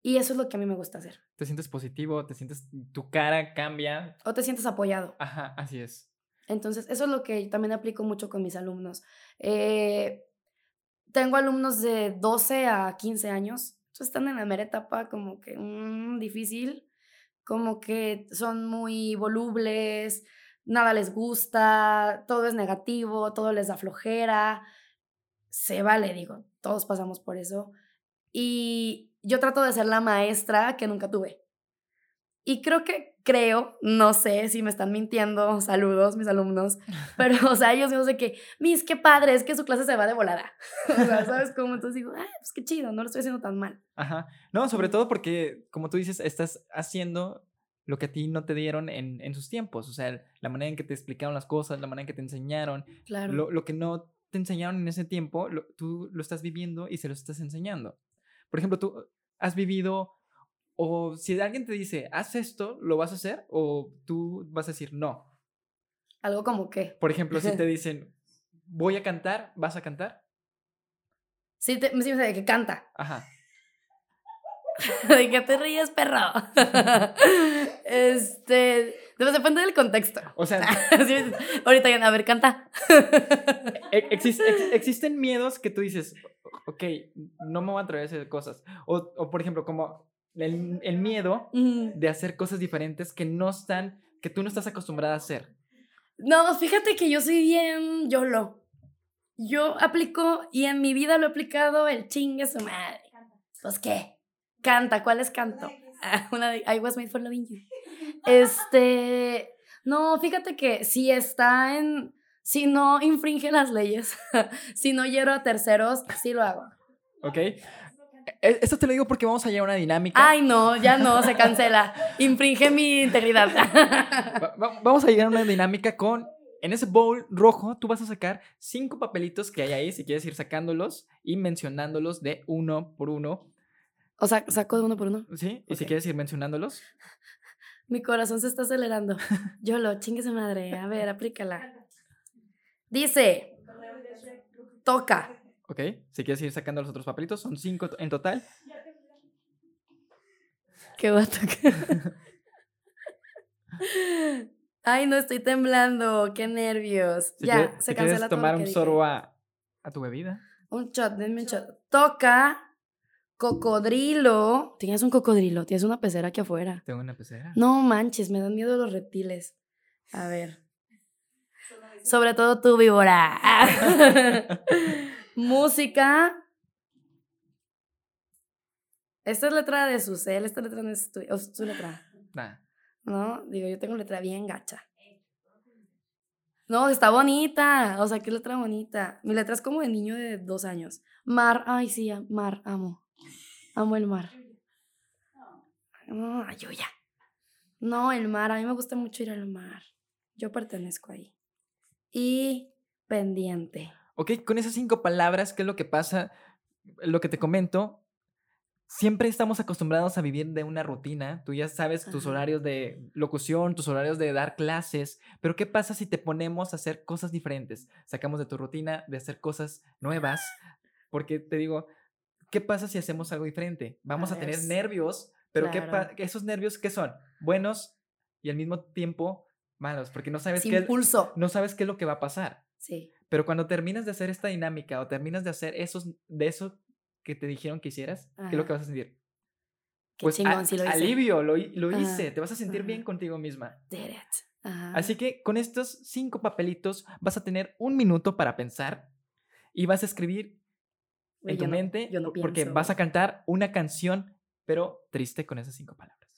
[SPEAKER 2] Y eso es lo que a mí me gusta hacer.
[SPEAKER 1] Te sientes positivo, te sientes, tu cara cambia.
[SPEAKER 2] O te sientes apoyado.
[SPEAKER 1] Ajá, así es.
[SPEAKER 2] Entonces, eso es lo que también aplico mucho con mis alumnos. Eh, tengo alumnos de 12 a 15 años están en la mera etapa como que mm, difícil, como que son muy volubles, nada les gusta, todo es negativo, todo les da flojera. Se vale, digo, todos pasamos por eso. Y yo trato de ser la maestra que nunca tuve. Y creo que, creo, no sé si me están mintiendo, saludos mis alumnos, pero, o sea, ellos mismos de que, mis, qué padre, es que su clase se va de volada. o sea, ¿sabes cómo? Entonces digo, ah, pues qué chido, no lo estoy haciendo tan mal.
[SPEAKER 1] Ajá. No, sobre todo porque, como tú dices, estás haciendo lo que a ti no te dieron en, en sus tiempos. O sea, la manera en que te explicaron las cosas, la manera en que te enseñaron.
[SPEAKER 2] Claro.
[SPEAKER 1] Lo, lo que no te enseñaron en ese tiempo, tú lo estás viviendo y se lo estás enseñando. Por ejemplo, tú has vivido o si alguien te dice, haz esto, ¿lo vas a hacer? O tú vas a decir, no.
[SPEAKER 2] ¿Algo como qué?
[SPEAKER 1] Por ejemplo, si te dicen, voy a cantar, ¿vas a cantar?
[SPEAKER 2] Sí, te, sí, de que canta.
[SPEAKER 1] Ajá.
[SPEAKER 2] ¿De qué te ríes, perro? este. Depende del contexto.
[SPEAKER 1] O sea.
[SPEAKER 2] ahorita ya, a ver, canta.
[SPEAKER 1] E, existen miedos que tú dices, ok, no me voy a atrever a hacer cosas. O, o por ejemplo, como el, miedo de hacer cosas diferentes que no están, que tú no estás acostumbrada a hacer.
[SPEAKER 2] No, fíjate que yo soy bien YOLO. Yo aplico y en mi vida lo he aplicado el chingue su madre. Pues qué, canta, ¿cuál es canto? Ah, una de I was made for loving you. Este, no, fíjate que si está en, si no infringe las leyes, si no hiero a terceros, sí lo hago.
[SPEAKER 1] Ok. Eh, Esto te lo digo porque vamos a llevar una dinámica.
[SPEAKER 2] Ay, no, ya no, se cancela. Infringe mi integridad.
[SPEAKER 1] Va- va- Vamos a llegar a una dinámica con. En ese bowl rojo, tú vas a sacar cinco papelitos que hay ahí, si quieres ir sacándolos y mencionándolos de uno por uno.
[SPEAKER 2] O sea, saco de uno por uno.
[SPEAKER 1] ¿Sí? Y si quieres ir mencionándolos.
[SPEAKER 2] Mi corazón se está acelerando. Yo lo, chingue su madre. A ver, aplícala. Dice, toca.
[SPEAKER 1] ¿Ok? Si quieres ir sacando los otros papelitos, son cinco en total.
[SPEAKER 2] ¿Qué tocar? Ay, no estoy temblando. Qué nervios.
[SPEAKER 1] Si
[SPEAKER 2] ya,
[SPEAKER 1] quieres,
[SPEAKER 2] se
[SPEAKER 1] si
[SPEAKER 2] cancela todo
[SPEAKER 1] tomar un sorbo a tu bebida.
[SPEAKER 2] Un shot, denme un shot. Toca cocodrilo. Tienes un cocodrilo, tienes una pecera aquí afuera.
[SPEAKER 1] Tengo una pecera.
[SPEAKER 2] No manches, me dan miedo los reptiles. A ver. Sobre todo tú, víbora. Música. Esta es letra de Susel, esta letra no es tu, o es tu letra.
[SPEAKER 1] Nah.
[SPEAKER 2] No, digo, yo tengo letra bien gacha. No, está bonita. O sea, qué letra bonita. Mi letra es como de niño de dos años. Mar, ay, sí, mar, amo. Amo el mar. No, yo ya. No, el mar, a mí me gusta mucho ir al mar. Yo pertenezco ahí. Y pendiente.
[SPEAKER 1] Ok, con esas cinco palabras, ¿qué es lo que pasa? Lo que te comento, siempre estamos acostumbrados a vivir de una rutina. Tú ya sabes tus
[SPEAKER 2] Ajá.
[SPEAKER 1] horarios de locución, tus horarios de dar clases, pero ¿qué pasa si te ponemos a hacer cosas diferentes? Sacamos de tu rutina de hacer cosas nuevas, porque te digo, ¿qué pasa si hacemos algo diferente? Vamos a,
[SPEAKER 2] A
[SPEAKER 1] tener nervios, pero ¿qué
[SPEAKER 2] claro.
[SPEAKER 1] pa- esos nervios qué son? Buenos y al mismo tiempo malos, porque no sabes
[SPEAKER 2] Sin
[SPEAKER 1] qué
[SPEAKER 2] pulso.
[SPEAKER 1] no sabes qué es lo que va a pasar.
[SPEAKER 2] Sí.
[SPEAKER 1] Pero cuando terminas de hacer esta dinámica o terminas de hacer esos, de eso que te dijeron que hicieras, ¿qué es lo
[SPEAKER 2] Ajá.
[SPEAKER 1] que vas a sentir?
[SPEAKER 2] Qué
[SPEAKER 1] Pues a-
[SPEAKER 2] chingón, sí lo hice.
[SPEAKER 1] alivio, lo, lo
[SPEAKER 2] Ajá,
[SPEAKER 1] hice, te vas a sentir bien
[SPEAKER 2] ajá.
[SPEAKER 1] contigo misma.
[SPEAKER 2] Did it. Ajá.
[SPEAKER 1] Así que con estos cinco papelitos vas a tener un minuto para pensar y vas a escribir en tu
[SPEAKER 2] no-
[SPEAKER 1] mente
[SPEAKER 2] no
[SPEAKER 1] po- porque vas a cantar una canción, pero triste con esas cinco palabras.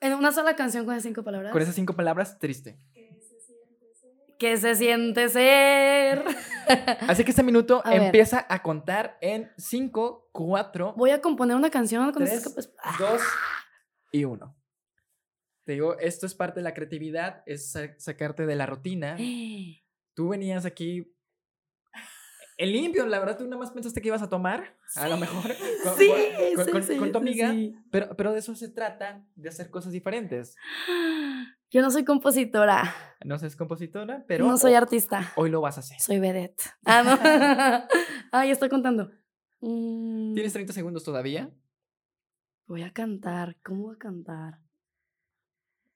[SPEAKER 2] En una sola canción con esas cinco palabras.
[SPEAKER 1] Con esas cinco palabras, triste.
[SPEAKER 2] ¿Qué se siente ser?
[SPEAKER 1] Así que este minuto
[SPEAKER 2] A ver.
[SPEAKER 1] empieza a contar en cinco, cuatro,
[SPEAKER 2] Voy a componer una canción con capas- Ah,
[SPEAKER 1] dos y uno. Te digo, esto es parte de la creatividad, es sa- sacarte de la rutina. Tú venías aquí en limpio, la verdad, tú nada más pensaste que ibas a tomar, a lo mejor, con,
[SPEAKER 2] Sí,
[SPEAKER 1] con-
[SPEAKER 2] sí,
[SPEAKER 1] con-
[SPEAKER 2] sí,
[SPEAKER 1] con tu
[SPEAKER 2] sí,
[SPEAKER 1] amiga,
[SPEAKER 2] sí.
[SPEAKER 1] Pero, pero de eso se trata, de hacer cosas diferentes.
[SPEAKER 2] Yo no soy compositora.
[SPEAKER 1] No seas compositora, pero
[SPEAKER 2] no soy artista.
[SPEAKER 1] hoy lo vas a hacer.
[SPEAKER 2] Soy vedette. Ah, no. ah, ya estoy contando. Mm,
[SPEAKER 1] Tienes 30 segundos todavía,
[SPEAKER 2] Voy a cantar. ¿Cómo voy a cantar?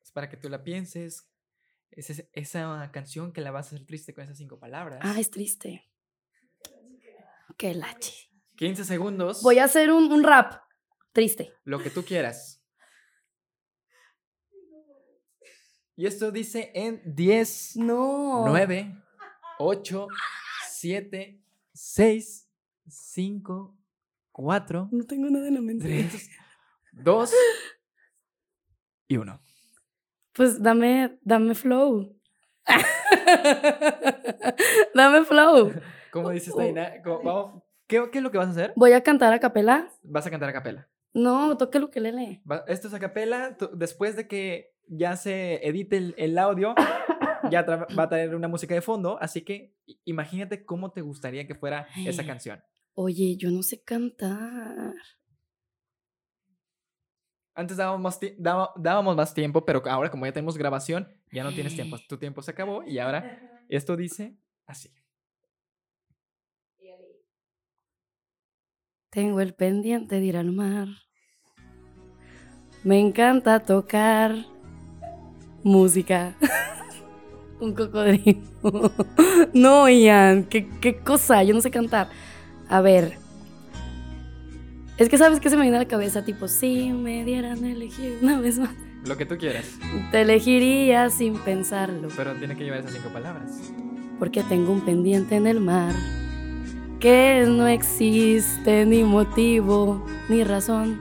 [SPEAKER 1] es para que tú la pienses. Es esa canción que la vas a hacer triste con esas cinco palabras.
[SPEAKER 2] Ah, es triste. Qué lache.
[SPEAKER 1] 15 segundos.
[SPEAKER 2] Voy a hacer un, un rap. Triste.
[SPEAKER 1] Lo que tú quieras. Y esto dice en 10,
[SPEAKER 2] No.
[SPEAKER 1] 9, 8, 7, 6, 5, 4,
[SPEAKER 2] No tengo nada en la mente.
[SPEAKER 1] 3, 2 y 1.
[SPEAKER 2] Pues dame, dame flow. dame flow.
[SPEAKER 1] ¿Cómo dice esta
[SPEAKER 2] Oh.
[SPEAKER 1] Vamos? ¿Qué, qué es lo que vas a hacer?
[SPEAKER 2] Voy a cantar a capela.
[SPEAKER 1] Vas a cantar a capela.
[SPEAKER 2] No, toque el ukelele.
[SPEAKER 1] Va- Esto es a capela. Después de que ya se edite el, el audio, ya va a traer una música de fondo. Así que imagínate cómo te gustaría que fuera esa canción.
[SPEAKER 2] Oye, yo no sé cantar.
[SPEAKER 1] Antes dábamos más, ti- daba- dábamos más tiempo, pero ahora como ya tenemos grabación, ya no tienes tiempo. Tu tiempo se acabó y ahora esto dice así.
[SPEAKER 2] Tengo el pendiente de ir al mar. Me encanta tocar música. Un cocodrilo. no, Ian, ¿qué, qué cosa, yo no sé cantar. A ver. Es que sabes que se me viene a la cabeza, tipo, si me dieran a elegir una vez más,
[SPEAKER 1] Lo que tú quieras,
[SPEAKER 2] te elegiría sin pensarlo.
[SPEAKER 1] pero tiene que llevar esas cinco palabras.
[SPEAKER 2] porque tengo un pendiente en el mar que no existe ni motivo ni razón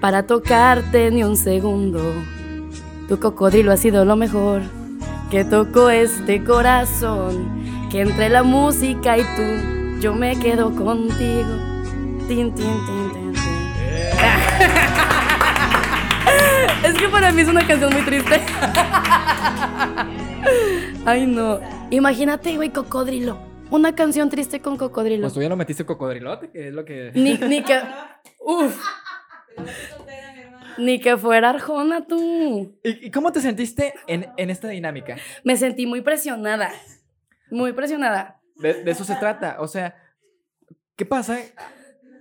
[SPEAKER 2] para tocarte ni un segundo. Tu cocodrilo ha sido lo mejor que tocó este corazón, que entre la música y tú yo me quedo contigo. Tin, tin, tin, tin, tin. es que para mí es una canción muy triste. Ay, no. Imagínate, güey, cocodrilo. Una canción triste con cocodrilo.
[SPEAKER 1] Pues tú ya lo metiste cocodrilote, que es lo que.
[SPEAKER 2] Ni, ni que. Uf. Ni que fuera Arjona tú.
[SPEAKER 1] ¿Y, cómo te sentiste en, en esta dinámica?
[SPEAKER 2] Me sentí muy presionada. Muy presionada.
[SPEAKER 1] De, de eso se trata. O sea, ¿qué pasa?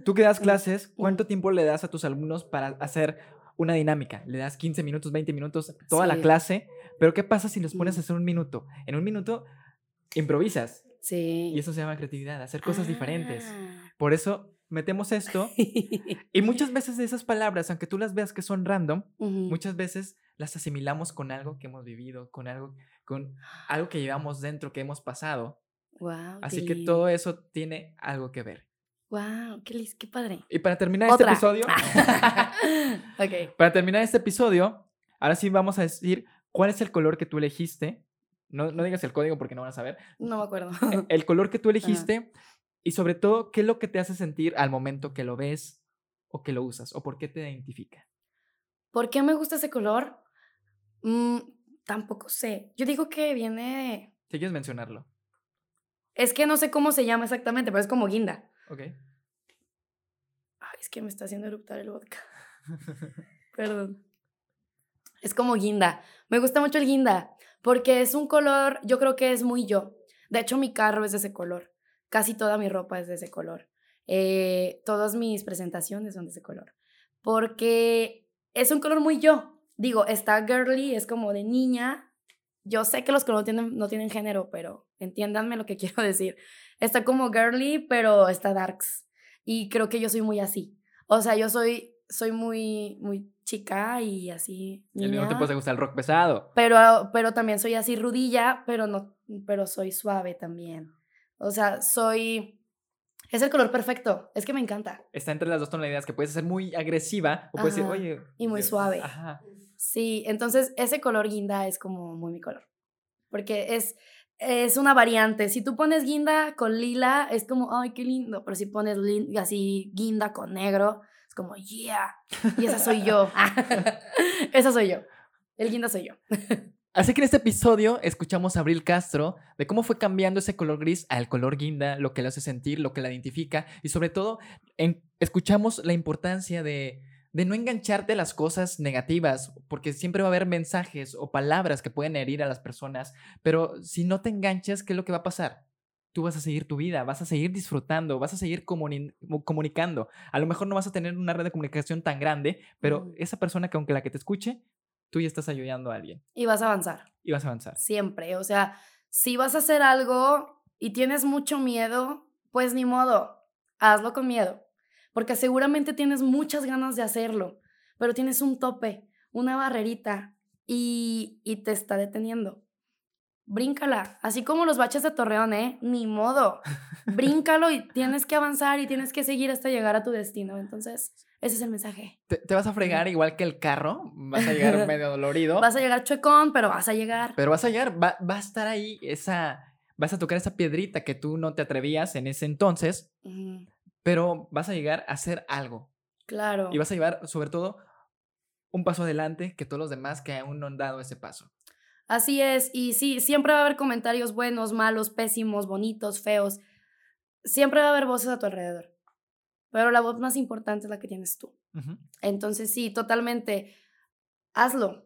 [SPEAKER 1] Tú que das clases, ¿cuánto tiempo le das a tus alumnos para hacer una dinámica? Le das 15 minutos, 20 minutos, toda la clase. Pero ¿qué pasa si los pones a hacer un minuto? En un minuto improvisas.
[SPEAKER 2] Sí.
[SPEAKER 1] Y eso se llama creatividad, hacer cosas diferentes.
[SPEAKER 2] Ah.
[SPEAKER 1] Por eso metemos esto. Y muchas veces esas palabras, aunque tú las veas que son random,
[SPEAKER 2] Ujú.
[SPEAKER 1] muchas veces las asimilamos con algo que hemos vivido, con algo, con algo que llevamos dentro, que hemos pasado.
[SPEAKER 2] Wow,
[SPEAKER 1] Así que todo eso tiene algo que ver.
[SPEAKER 2] Wow, qué, qué padre.
[SPEAKER 1] Y para terminar
[SPEAKER 2] Otra.
[SPEAKER 1] este episodio,
[SPEAKER 2] ok.
[SPEAKER 1] para terminar este episodio, ahora sí vamos a decir cuál es el color que tú elegiste. No, no digas el código porque no van a saber.
[SPEAKER 2] No me acuerdo.
[SPEAKER 1] El color que tú elegiste y sobre todo, qué es lo que te hace sentir al momento que lo ves o que lo usas o por qué te identifica.
[SPEAKER 2] ¿Por qué me gusta ese color? Mm, tampoco sé. Yo digo que viene.
[SPEAKER 1] Si quieres mencionarlo.
[SPEAKER 2] Es que no sé cómo se llama exactamente, pero es como guinda.
[SPEAKER 1] Ok.
[SPEAKER 2] Ay, es que me está haciendo eruptar el vodka. Perdón. Es como guinda. Me gusta mucho el guinda porque es un color, yo creo que es muy yo. De hecho, mi carro es de ese color. Casi toda mi ropa es de ese color. Eh, todas mis presentaciones son de ese color. Porque es un color muy yo. Digo, está girly, es como de niña. Yo sé que los colores no tienen, no tienen género, pero entiéndanme lo que quiero decir. Está como girly, pero está darks. Y creo que yo soy muy así. O sea, yo soy, soy muy, muy chica y así.
[SPEAKER 1] Y al mismo
[SPEAKER 2] niña,
[SPEAKER 1] tiempo te gusta el rock pesado.
[SPEAKER 2] pero, pero también soy así rudilla, pero no, pero soy suave también. O sea, soy. Es el color perfecto. Es que me encanta.
[SPEAKER 1] Está entre las dos tonalidades que puedes ser muy agresiva o puedes
[SPEAKER 2] Ajá,
[SPEAKER 1] oye.
[SPEAKER 2] y muy suave.
[SPEAKER 1] Ajá.
[SPEAKER 2] Sí, entonces ese color guinda es como muy mi color. Porque es, es una variante. Si tú pones guinda con lila, es como, ay, qué lindo. Pero si pones así guinda con negro, es como, yeah. Y esa soy yo. esa soy yo. El guinda soy yo.
[SPEAKER 1] Así que en este episodio escuchamos a Abril Castro de cómo fue cambiando ese color gris al color guinda, lo que le hace sentir, lo que la identifica y sobre todo en- escuchamos la importancia de, de no engancharte a las cosas negativas, porque siempre va a haber mensajes o palabras que pueden herir a las personas, pero si no te enganchas, ¿qué es lo que va a pasar? Tú vas a seguir tu vida, vas a seguir disfrutando, vas a seguir comuni- comunicando. A lo mejor no vas a tener una red de comunicación tan grande, pero esa persona que aunque la que te escuche, tú ya estás ayudando a alguien
[SPEAKER 2] Y vas a avanzar.
[SPEAKER 1] y vas a avanzar.
[SPEAKER 2] Siempre. O sea, si vas a hacer algo y tienes mucho miedo, pues ni modo. Hazlo con miedo. Porque seguramente tienes muchas ganas de hacerlo, pero tienes un tope, una barrerita y, y te está deteniendo. Bríncala, así como los baches de Torreón, ¿eh? Ni modo. Bríncalo y tienes que avanzar y tienes que seguir hasta llegar a tu destino. Entonces, ese es el mensaje.
[SPEAKER 1] Te, te vas a fregar igual que el carro, vas a llegar medio dolorido,
[SPEAKER 2] Vas a llegar chuecón, pero vas a llegar.
[SPEAKER 1] pero vas a llegar, va, va a estar ahí esa, vas a tocar esa piedrita que tú no te atrevías en ese entonces, pero vas a llegar a hacer algo
[SPEAKER 2] Claro.
[SPEAKER 1] y vas a llevar sobre todo un paso adelante que todos los demás que aún no han dado ese paso.
[SPEAKER 2] Así es, y sí, siempre va a haber comentarios buenos, malos, pésimos, bonitos, feos. Siempre va a haber voces a tu alrededor. Pero la voz más importante es la que tienes tú. Entonces, sí, totalmente. Hazlo.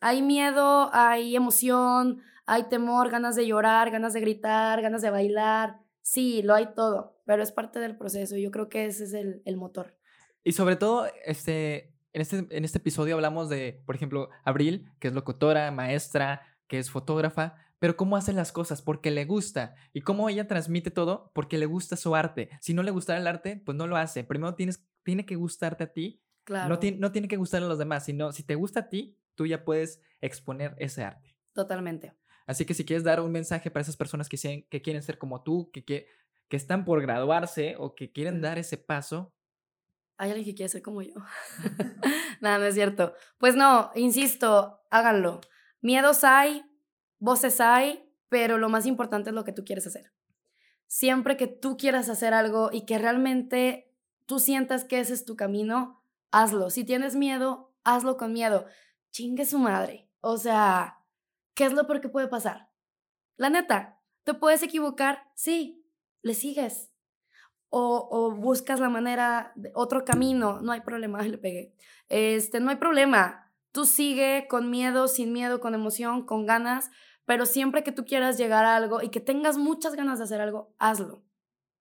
[SPEAKER 2] Hay miedo, hay emoción, hay temor, ganas de llorar, ganas de gritar, ganas de bailar. Sí, lo hay todo, pero es parte del proceso. Yo creo que ese es el, el motor.
[SPEAKER 1] Y sobre todo, este, en, este, en este episodio hablamos de, por ejemplo, Abril, que es locutora, maestra, que es fotógrafa, pero cómo hace las cosas, porque le gusta. Y cómo ella transmite todo, porque le gusta su arte. Si no le gustara el arte, pues no lo hace. Primero tienes, tiene que gustarte a ti,
[SPEAKER 2] Claro.
[SPEAKER 1] no, ti- no tiene que gustar a los demás, sino si te gusta a ti, tú ya puedes exponer ese arte.
[SPEAKER 2] Totalmente.
[SPEAKER 1] Así que si quieres dar un mensaje para esas personas que, sean- que quieren ser como tú, que, que, que están por graduarse o que quieren dar ese paso,
[SPEAKER 2] Hay alguien que quiere ser como yo. Nada, no es cierto. Pues no, insisto, háganlo. Miedos hay, voces hay, pero lo más importante es lo que tú quieres hacer. Siempre que tú quieras hacer algo y que realmente tú sientas que ese es tu camino, hazlo. Si tienes miedo, hazlo con miedo. Chingue su madre. O sea, ¿qué es lo peor que puede pasar? La neta, ¿te puedes equivocar? Sí, le sigues. O, o buscas la manera, de otro camino, no hay problema, le pegué. Este, no hay problema. Tú sigue con miedo, sin miedo, con emoción, con ganas, pero siempre que tú quieras llegar a algo y que tengas muchas ganas de hacer algo, hazlo.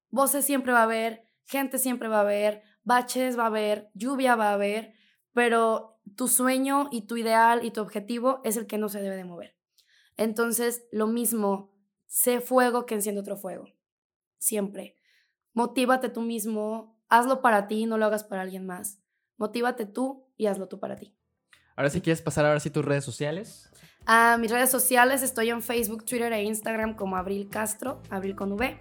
[SPEAKER 2] Voces siempre va a haber, gente siempre va a haber, baches va a haber, lluvia va a haber, pero tu sueño y tu ideal y tu objetivo es el que no se debe de mover. Entonces, lo mismo, sé fuego que enciende otro fuego. Siempre. Motívate tú mismo, hazlo para ti, no lo hagas para alguien más. Motívate tú y hazlo tú para ti.
[SPEAKER 1] Ahora si quieres pasar ahora sí tus redes sociales.
[SPEAKER 2] A mis redes sociales estoy en Facebook, Twitter e Instagram como Abril Castro, Abril con V.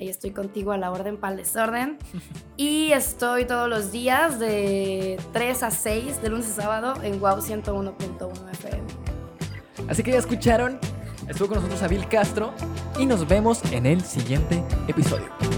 [SPEAKER 2] Ahí estoy contigo a la orden para el desorden. Y estoy todos los días de 3 a 6, de lunes a sábado, en Wow 101.1 FM.
[SPEAKER 1] Así que ya escucharon, estuvo con nosotros Abril Castro y nos vemos en el siguiente episodio.